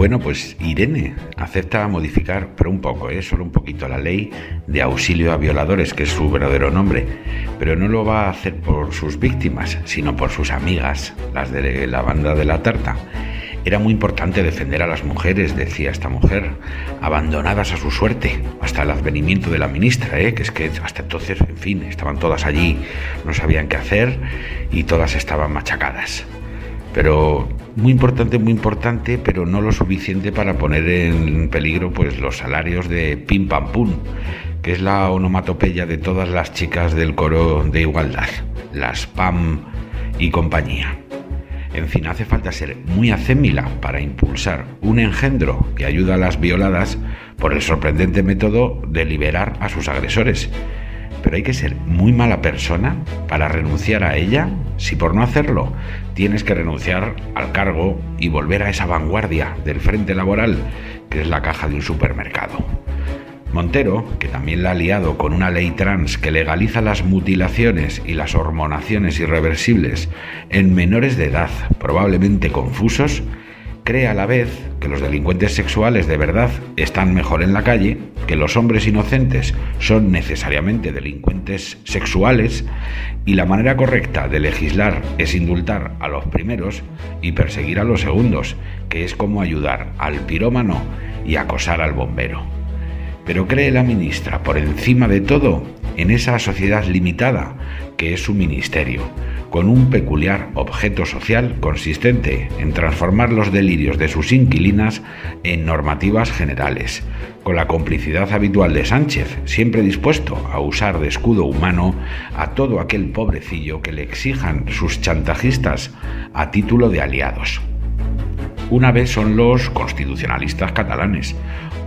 Bueno, pues Irene acepta modificar, pero un poco, ¿eh? solo un poquito, la ley de auxilio a violadores, que es su verdadero nombre, pero no lo va a hacer por sus víctimas, sino por sus amigas, las de la banda de la tarta. Era muy importante defender a las mujeres, decía esta mujer, abandonadas a su suerte, hasta el advenimiento de la ministra, ¿eh? que es que hasta entonces, en fin, estaban todas allí, no sabían qué hacer y todas estaban machacadas. Pero muy importante, muy importante, pero no lo suficiente para poner en peligro pues los salarios de Pim Pam Pum, que es la onomatopeya de todas las chicas del coro de igualdad, las PAM y compañía. En fin, hace falta ser muy acémila para impulsar un engendro que ayuda a las violadas por el sorprendente método de liberar a sus agresores pero hay que ser muy mala persona para renunciar a ella si por no hacerlo tienes que renunciar al cargo y volver a esa vanguardia del frente laboral que es la caja de un supermercado. Montero, que también la ha liado con una ley trans que legaliza las mutilaciones y las hormonaciones irreversibles en menores de edad probablemente confusos, cree a la vez que los delincuentes sexuales de verdad están mejor en la calle, que los hombres inocentes son necesariamente delincuentes sexuales y la manera correcta de legislar es indultar a los primeros y perseguir a los segundos, que es como ayudar al pirómano y acosar al bombero. Pero cree la ministra, por encima de todo, en esa sociedad limitada que es su ministerio, con un peculiar objeto social consistente en transformar los delirios de sus inquilinas en normativas generales, con la complicidad habitual de Sánchez, siempre dispuesto a usar de escudo humano a todo aquel pobrecillo que le exijan sus chantajistas a título de aliados. Una vez son los constitucionalistas catalanes,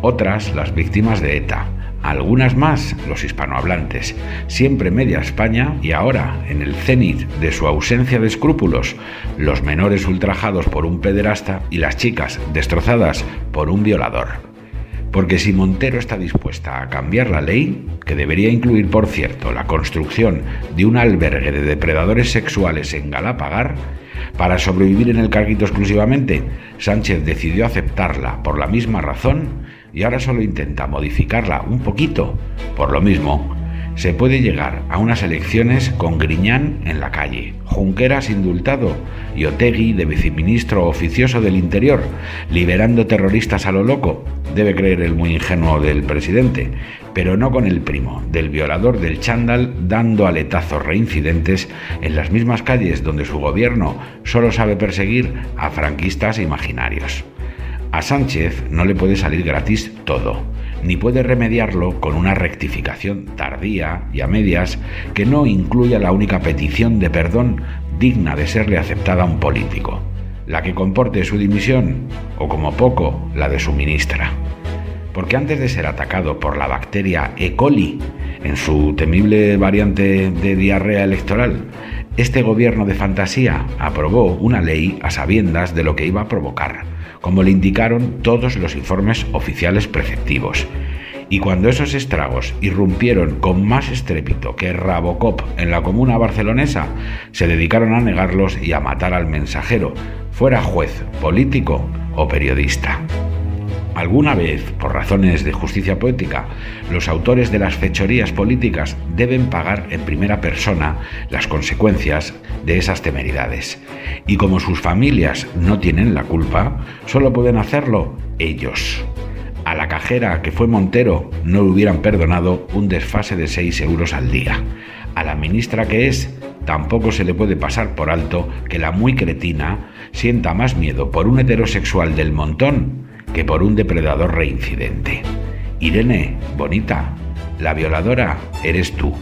otras las víctimas de ETA, algunas más los hispanohablantes, siempre media España y ahora, en el cenit de su ausencia de escrúpulos, los menores ultrajados por un pederasta y las chicas destrozadas por un violador. Porque si Montero está dispuesta a cambiar la ley, que debería incluir, por cierto, la construcción de un albergue de depredadores sexuales en Galapagar, para sobrevivir en el carguito exclusivamente, Sánchez decidió aceptarla por la misma razón y ahora solo intenta modificarla un poquito. Por lo mismo, se puede llegar a unas elecciones con Griñán en la calle, Junqueras indultado y Otegui de viceministro oficioso del Interior, liberando terroristas a lo loco, debe creer el muy ingenuo del presidente, pero no con el primo, del violador del chándal dando aletazos reincidentes en las mismas calles donde su gobierno solo sabe perseguir a franquistas imaginarios. A Sánchez no le puede salir gratis todo, ni puede remediarlo con una rectificación tardía y a medias que no incluya la única petición de perdón digna de serle aceptada a un político, la que comporte su dimisión o como poco la de su ministra. Porque antes de ser atacado por la bacteria E. coli en su temible variante de diarrea electoral, este gobierno de fantasía aprobó una ley a sabiendas de lo que iba a provocar como le indicaron todos los informes oficiales preceptivos. Y cuando esos estragos irrumpieron con más estrépito que Rabocop en la comuna barcelonesa, se dedicaron a negarlos y a matar al mensajero, fuera juez, político o periodista. Alguna vez, por razones de justicia poética, los autores de las fechorías políticas deben pagar en primera persona las consecuencias de esas temeridades. Y como sus familias no tienen la culpa, solo pueden hacerlo ellos. A la cajera que fue Montero no le hubieran perdonado un desfase de 6 euros al día. A la ministra que es, tampoco se le puede pasar por alto que la muy cretina sienta más miedo por un heterosexual del montón que por un depredador reincidente. Irene, bonita, la violadora eres tú.